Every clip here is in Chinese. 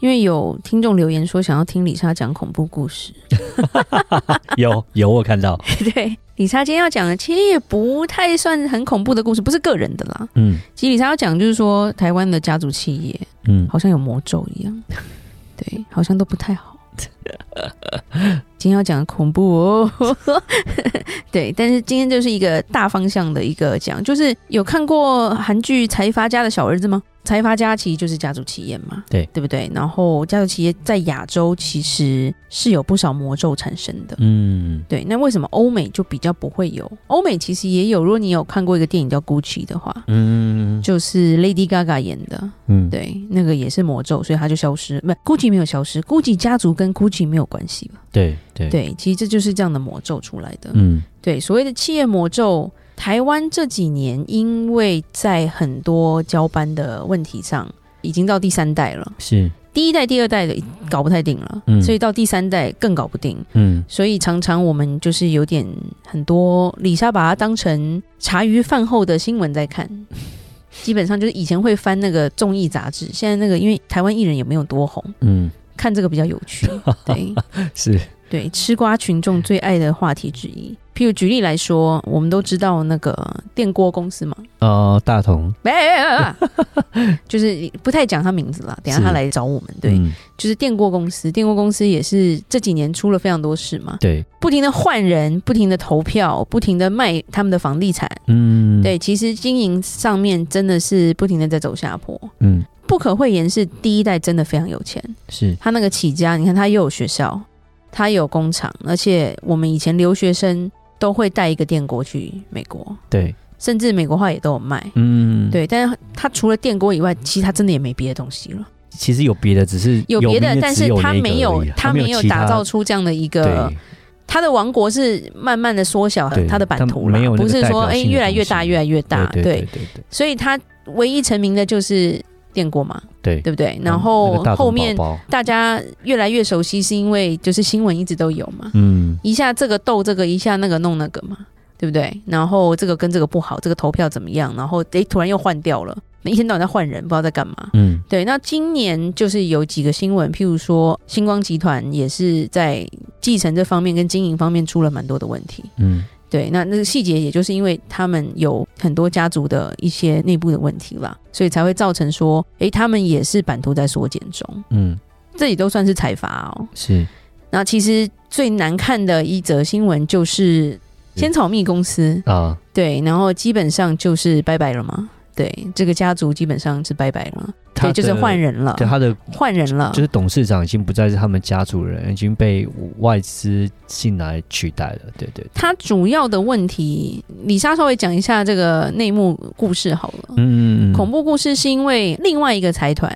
因为有听众留言说想要听李莎讲恐怖故事，有有我看到，对。李莎今天要讲的，其实也不太算很恐怖的故事，不是个人的啦。嗯，其实李莎要讲就是说，台湾的家族企业，嗯，好像有魔咒一样，对，好像都不太好。今天要讲恐怖哦，对，但是今天就是一个大方向的一个讲，就是有看过韩剧《财阀家的小儿子》吗？财阀家其实就是家族企业嘛，对对不对？然后家族企业在亚洲其实是有不少魔咒产生的，嗯，对。那为什么欧美就比较不会有？欧美其实也有。如果你有看过一个电影叫《Gucci》的话，嗯，就是 Lady Gaga 演的，嗯，对，那个也是魔咒，所以它就消失。不，Gucci 没有消失，Gucci 家族跟 Gucci 没有关系吧？对对对，其实这就是这样的魔咒出来的。嗯，对，所谓的企业魔咒。台湾这几年，因为在很多交班的问题上，已经到第三代了。是第一代、第二代的搞不太定了，嗯，所以到第三代更搞不定，嗯，所以常常我们就是有点很多，李莎把它当成茶余饭后的新闻在看，基本上就是以前会翻那个综艺杂志，现在那个因为台湾艺人也没有多红，嗯，看这个比较有趣，对，是。对，吃瓜群众最爱的话题之一。譬如举例来说，我们都知道那个电锅公司嘛，哦，大同，没有，就是不太讲他名字了。等下他来找我们，对，嗯、就是电锅公司。电锅公司也是这几年出了非常多事嘛，对，不停的换人，不停的投票，不停的卖他们的房地产，嗯，对，其实经营上面真的是不停的在走下坡，嗯，不可讳言是第一代真的非常有钱，是他那个起家，你看他又有学校。他有工厂，而且我们以前留学生都会带一个电锅去美国，对，甚至美国话也都有卖，嗯，对。但是他除了电锅以外，其实他真的也没别的东西了。其实有别的，只是有别的，但是他没有，他没有打造出这样的一个，他，的王国是慢慢的缩小他的版图了，不是说哎、欸、越来越大，越来越大，对，对，对，对，对。所以他唯一成名的就是。电过嘛，对对不对？然后后面大家越来越熟悉，是因为就是新闻一直都有嘛，嗯，一下这个斗这个，一下那个弄那个嘛，对不对？然后这个跟这个不好，这个投票怎么样？然后诶，突然又换掉了，一天到晚在换人，不知道在干嘛，嗯，对。那今年就是有几个新闻，譬如说星光集团也是在继承这方面跟经营方面出了蛮多的问题，嗯。对，那那个细节，也就是因为他们有很多家族的一些内部的问题啦，所以才会造成说，诶，他们也是版图在缩减中。嗯，这里都算是财阀哦。是。那其实最难看的一则新闻就是仙草蜜公司啊，对，然后基本上就是拜拜了嘛。对，这个家族基本上是拜拜了，对，就是换人了。对，他的换人了，就是董事长已经不再是他们家族人，已经被外资进来取代了。对对，对，他主要的问题，李莎稍微讲一下这个内幕故事好了。嗯，嗯，嗯，恐怖故事是因为另外一个财团，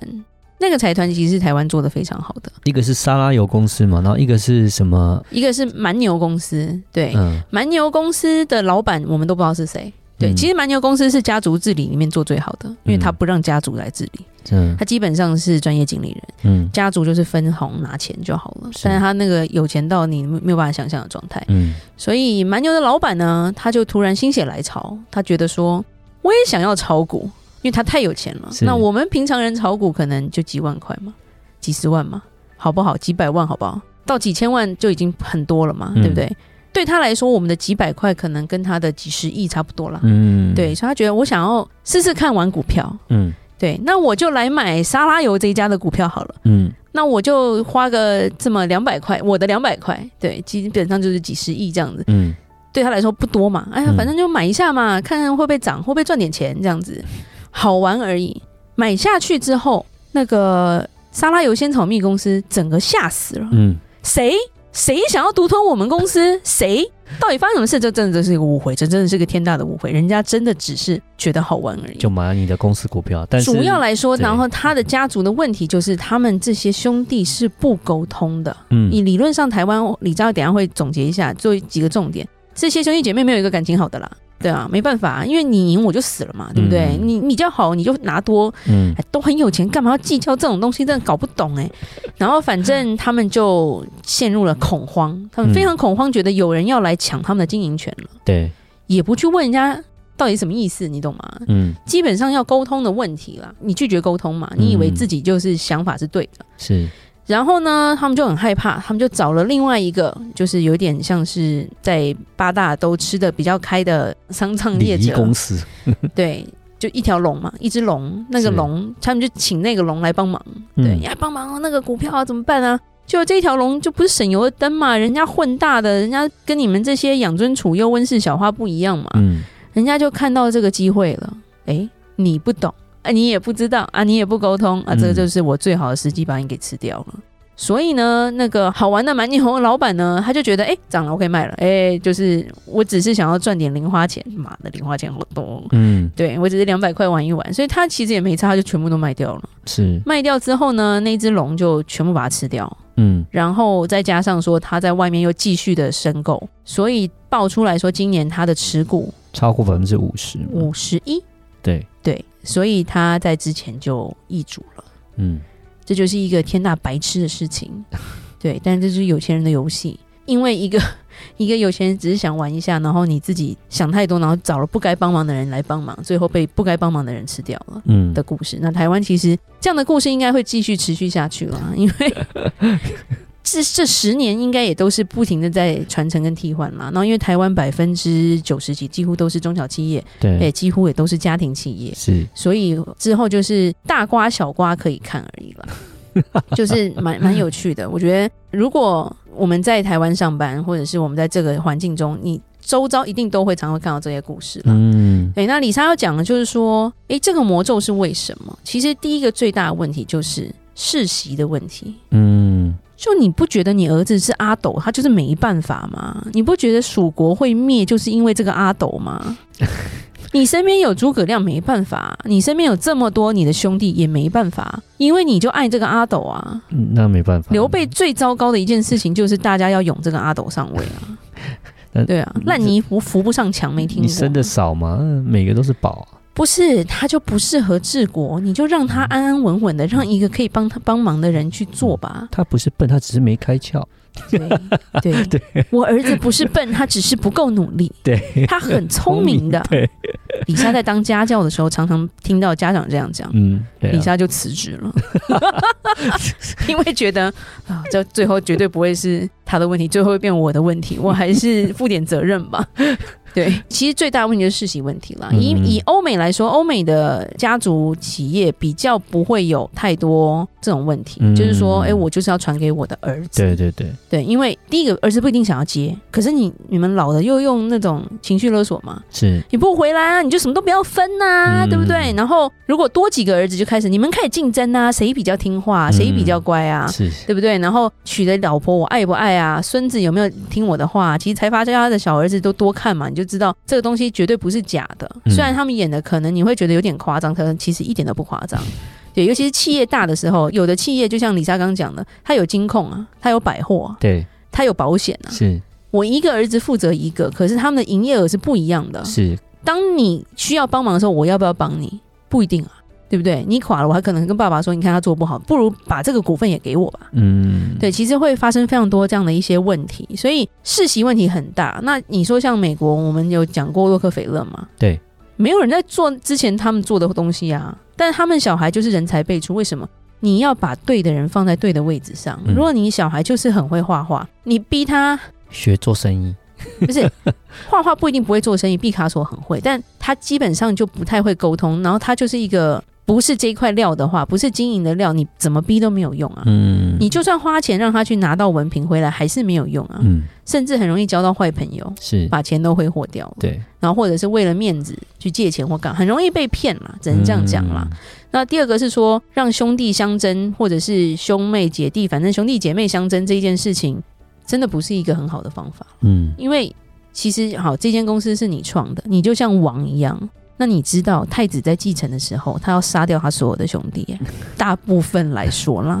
那个财团其实是台湾做的非常好的，一个是沙拉油公司嘛，然后一个是什么？一个是蛮牛公司。对，嗯，蛮牛公司的老板我们都不知道是谁。对，其实蛮牛公司是家族治理里面做最好的，因为他不让家族来治理，嗯，他基本上是专业经理人，嗯，家族就是分红拿钱就好了，但是他那个有钱到你没有办法想象的状态，嗯，所以蛮牛的老板呢，他就突然心血来潮，他觉得说我也想要炒股，因为他太有钱了，那我们平常人炒股可能就几万块嘛，几十万嘛，好不好？几百万好不好？到几千万就已经很多了嘛，对不对？嗯对他来说，我们的几百块可能跟他的几十亿差不多了。嗯，对，所以他觉得我想要试试看玩股票。嗯，对，那我就来买沙拉油这一家的股票好了。嗯，那我就花个这么两百块，我的两百块，对，基本上就是几十亿这样子。嗯，对他来说不多嘛，哎呀，反正就买一下嘛，看看会不会涨，会不会赚点钱这样子，好玩而已。买下去之后，那个沙拉油仙草蜜公司整个吓死了。嗯，谁？谁想要独吞我们公司？谁？到底发生什么事？这真的是一个误会，这真的是个天大的误会。人家真的只是觉得好玩而已，就买了你的公司股票。但是主要来说，然后他的家族的问题就是，他们这些兄弟是不沟通的。嗯，你理论上台湾，李昭等下会总结一下，做几个重点。这些兄弟姐妹没有一个感情好的啦。对啊，没办法，因为你赢我就死了嘛，对不对？嗯、你你比较好，你就拿多，嗯，都很有钱，干嘛要计较这种东西？真的搞不懂哎。然后反正他们就陷入了恐慌，他们非常恐慌，觉得有人要来抢他们的经营权了。对，也不去问人家到底什么意思，你懂吗？嗯，基本上要沟通的问题啦，你拒绝沟通嘛，你以为自己就是想法是对的，是。然后呢，他们就很害怕，他们就找了另外一个，就是有点像是在八大都吃的比较开的丧葬业者。公司，对，就一条龙嘛，一只龙，那个龙，他们就请那个龙来帮忙，对，嗯、要帮忙那个股票啊，怎么办啊？就这条龙就不是省油的灯嘛，人家混大的，人家跟你们这些养尊处优温室小花不一样嘛，嗯，人家就看到这个机会了，哎，你不懂。啊，你也不知道啊，你也不沟通啊，这个就是我最好的时机把你给吃掉了。嗯、所以呢，那个好玩的蛮尼红老板呢，他就觉得，哎，涨了我可以卖了，哎，就是我只是想要赚点零花钱，妈的零花钱好多，嗯，对我只是两百块玩一玩，所以他其实也没差，他就全部都卖掉了。是。卖掉之后呢，那只龙就全部把它吃掉，嗯，然后再加上说他在外面又继续的申购，所以爆出来说今年他的持股超过百分之五十，五十一，对。对。所以他在之前就易主了，嗯，这就是一个天大白痴的事情，对，但这是有钱人的游戏，因为一个 一个有钱人只是想玩一下，然后你自己想太多，然后找了不该帮忙的人来帮忙，最后被不该帮忙的人吃掉了，嗯，的故事。那台湾其实这样的故事应该会继续持续下去了，因为。这这十年应该也都是不停的在传承跟替换嘛。然后因为台湾百分之九十几几乎都是中小企业，对，也几乎也都是家庭企业，是，所以之后就是大瓜小瓜可以看而已了，就是蛮蛮有趣的。我觉得如果我们在台湾上班，或者是我们在这个环境中，你周遭一定都会常常会看到这些故事了。嗯，对。那李莎要讲的就是说，诶，这个魔咒是为什么？其实第一个最大的问题就是世袭的问题。嗯。就你不觉得你儿子是阿斗，他就是没办法吗？你不觉得蜀国会灭就是因为这个阿斗吗？你身边有诸葛亮没办法，你身边有这么多你的兄弟也没办法，因为你就爱这个阿斗啊。那没办法。刘备最糟糕的一件事情就是大家要拥这个阿斗上位啊。对啊，烂泥扶扶不上墙，没听过。你生的少吗？每个都是宝啊。不是，他就不适合治国，你就让他安安稳稳的，让一个可以帮他帮忙的人去做吧。他不是笨，他只是没开窍。对对 对，我儿子不是笨，他只是不够努力。对，他很聪明的。对，里莎在当家教的时候，常常听到家长这样讲。嗯，李莎就辞职了，因为觉得啊，这最后绝对不会是他的问题，最后会变我的问题，我还是负点责任吧。对，其实最大的问题就是世袭问题啦。以以欧美来说，欧美的家族企业比较不会有太多这种问题，嗯、就是说，哎，我就是要传给我的儿子。对对对对，因为第一个儿子不一定想要接，可是你你们老了又用那种情绪勒索嘛，是你不回来啊，你就什么都不要分呐、啊，嗯、对不对？然后如果多几个儿子就开始你们开始竞争啊，谁比较听话，谁比较乖啊，是对不对？然后娶的老婆我爱不爱啊？孙子有没有听我的话？其实才发现他的小儿子都多看嘛，你就。就知道这个东西绝对不是假的，虽然他们演的可能你会觉得有点夸张，可能其实一点都不夸张。对，尤其是企业大的时候，有的企业就像李莎刚讲的，他有金控啊，他有百货啊，对，他有保险啊。是我一个儿子负责一个，可是他们的营业额是不一样的。是，当你需要帮忙的时候，我要不要帮你？不一定啊。对不对？你垮了，我还可能跟爸爸说：“你看他做不好，不如把这个股份也给我吧。”嗯，对，其实会发生非常多这样的一些问题，所以世袭问题很大。那你说像美国，我们有讲过洛克菲勒吗？对，没有人在做之前他们做的东西啊，但他们小孩就是人才辈出。为什么？你要把对的人放在对的位置上。如果你小孩就是很会画画，你逼他学做生意，不是画画不一定不会做生意。毕卡索很会，但他基本上就不太会沟通，然后他就是一个。不是这一块料的话，不是经营的料，你怎么逼都没有用啊。嗯，你就算花钱让他去拿到文凭回来，还是没有用啊。嗯，甚至很容易交到坏朋友，是把钱都挥霍掉了。对，然后或者是为了面子去借钱或干，很容易被骗嘛，只能这样讲啦。嗯，那第二个是说，让兄弟相争，或者是兄妹姐弟，反正兄弟姐妹相争这一件事情，真的不是一个很好的方法。嗯，因为其实好，这间公司是你创的，你就像王一样。那你知道太子在继承的时候，他要杀掉他所有的兄弟，大部分来说啦，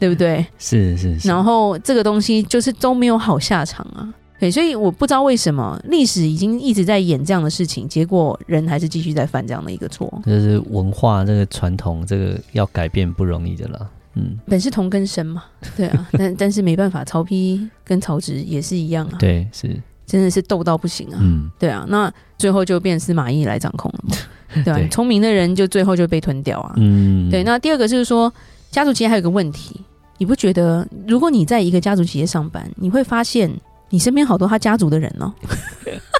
对不对？是是是。然后这个东西就是都没有好下场啊。对，所以我不知道为什么历史已经一直在演这样的事情，结果人还是继续在犯这样的一个错。就是文化这个传统，这个要改变不容易的了。嗯，本是同根生嘛，对啊，但 但是没办法，曹丕跟曹植也是一样啊。对，是，真的是斗到不行啊。嗯，对啊，那最后就变司马懿来掌控了嘛，对吧？聪明的人就最后就被吞掉啊。嗯，对。那第二个就是说，家族企业还有个问题，你不觉得，如果你在一个家族企业上班，你会发现。你身边好多他家族的人哦，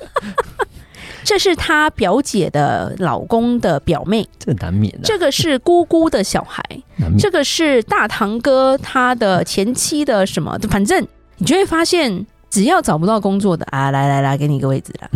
这是他表姐的老公的表妹，这难免的。这个是姑姑的小孩，这个是大堂哥他的前妻的什么？反正你就会发现，只要找不到工作的啊，来来来，给你一个位置了，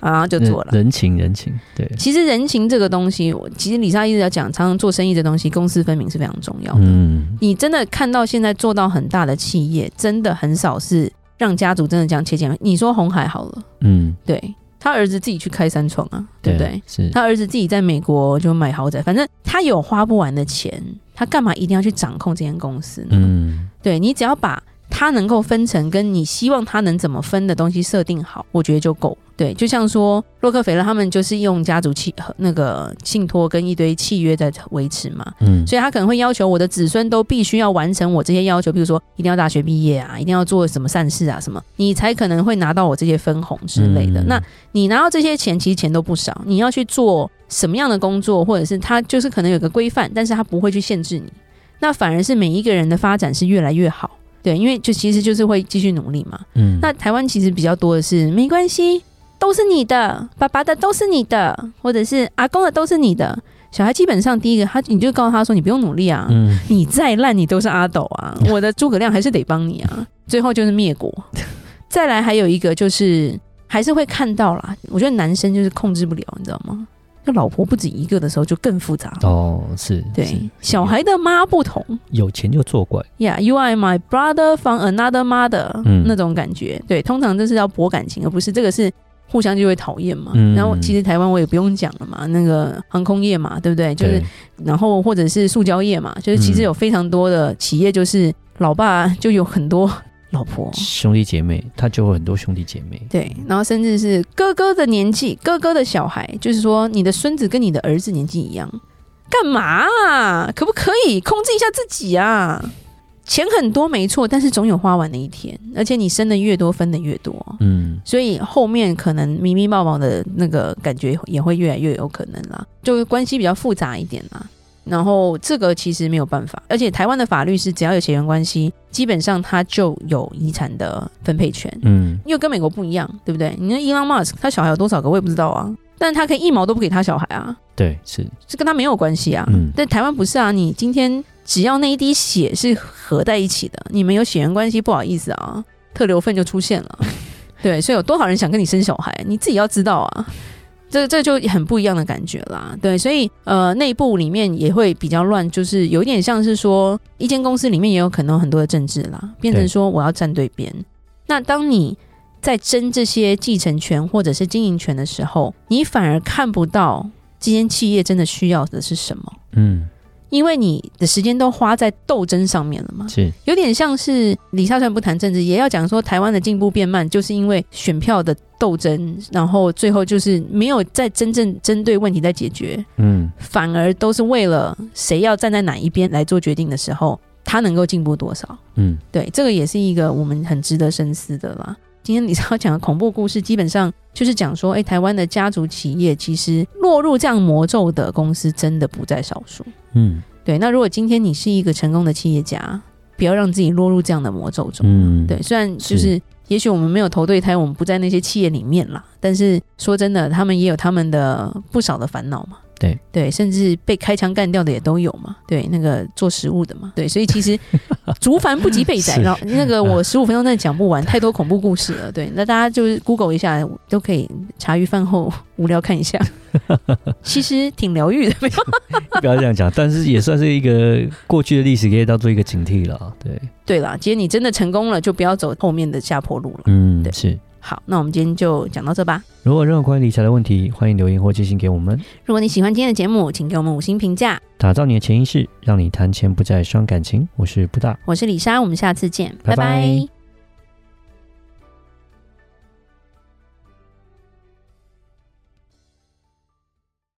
啊，就做了。人情人情，对。其实人情这个东西，我其实李莎一直在讲，常常做生意这东西，公私分明是非常重要的。嗯，你真的看到现在做到很大的企业，真的很少是。让家族真的这样切钱？你说红海好了，嗯，对，他儿子自己去开三创啊，对不对？是他儿子自己在美国就买豪宅，反正他有花不完的钱，他干嘛一定要去掌控这间公司呢？嗯，对，你只要把他能够分成跟你希望他能怎么分的东西设定好，我觉得就够。对，就像说洛克菲勒他们就是用家族契那个信托跟一堆契约在维持嘛，嗯，所以他可能会要求我的子孙都必须要完成我这些要求，比如说一定要大学毕业啊，一定要做什么善事啊什么，你才可能会拿到我这些分红之类的。嗯、那你拿到这些钱，其实钱都不少，你要去做什么样的工作，或者是他就是可能有个规范，但是他不会去限制你，那反而是每一个人的发展是越来越好。对，因为就其实就是会继续努力嘛。嗯，那台湾其实比较多的是没关系。都是你的，爸爸的都是你的，或者是阿公的都是你的。小孩基本上第一个，他你就告诉他说，你不用努力啊，嗯、你再烂你都是阿斗啊，我的诸葛亮还是得帮你啊。最后就是灭国。再来还有一个就是还是会看到啦，我觉得男生就是控制不了，你知道吗？那老婆不止一个的时候就更复杂哦，是对是小孩的妈不同，有钱就作怪。Yeah，you are my brother from another mother，嗯，那种感觉。对，通常这是要博感情，而不是这个是。互相就会讨厌嘛，嗯、然后其实台湾我也不用讲了嘛，那个航空业嘛，对不对？就是，然后或者是塑胶业嘛，就是其实有非常多的企业，就是老爸就有很多老婆兄弟姐妹，他就有很多兄弟姐妹。对，然后甚至是哥哥的年纪，哥哥的小孩，就是说你的孙子跟你的儿子年纪一样，干嘛啊？可不可以控制一下自己啊？钱很多没错，但是总有花完的一天，而且你生的越多，分的越多，嗯，所以后面可能咪咪抱抱的那个感觉也会越来越有可能啦，就关系比较复杂一点啦。然后这个其实没有办法，而且台湾的法律是只要有血缘关系，基本上他就有遗产的分配权，嗯，因为跟美国不一样，对不对？你那伊朗马斯克他小孩有多少个，我也不知道啊，但他可以一毛都不给他小孩啊，对，是，这跟他没有关系啊，嗯，但台湾不是啊，你今天。只要那一滴血是合在一起的，你们有血缘关系，不好意思啊，特留份就出现了。对，所以有多少人想跟你生小孩，你自己要知道啊。这这就很不一样的感觉啦。对，所以呃，内部里面也会比较乱，就是有一点像是说，一间公司里面也有可能很多的政治啦，变成说我要站对边。对那当你在争这些继承权或者是经营权的时候，你反而看不到这间企业真的需要的是什么。嗯。因为你的时间都花在斗争上面了嘛，是。有点像是李莎虽然不谈政治，也要讲说台湾的进步变慢，就是因为选票的斗争，然后最后就是没有在真正针对问题在解决，嗯，反而都是为了谁要站在哪一边来做决定的时候，他能够进步多少，嗯，对，这个也是一个我们很值得深思的啦。今天李超讲的恐怖故事，基本上就是讲说，哎，台湾的家族企业其实落入这样魔咒的公司真的不在少数。嗯，对。那如果今天你是一个成功的企业家，不要让自己落入这样的魔咒中。嗯，对。虽然就是，是也许我们没有投对胎，我们不在那些企业里面啦，但是说真的，他们也有他们的不少的烦恼嘛。对对，甚至被开枪干掉的也都有嘛。对，那个做食物的嘛。对，所以其实 竹繁不及被宰，然后那个我十五分钟内讲不完，太多恐怖故事了。对，那大家就是 Google 一下都可以，茶余饭后无聊看一下，其实挺疗愈的。没有，不要这样讲，但是也算是一个过去的历史，可以当做一个警惕了。对对啦，其实你真的成功了，就不要走后面的下坡路了。嗯，对，是。好，那我们今天就讲到这吧。如果有任何关于理财的问题，欢迎留言或寄信给我们。如果你喜欢今天的节目，请给我们五星评价。打造你的潜意识，让你谈钱不再伤感情。我是布大，我是李莎，我们下次见，拜拜。拜拜。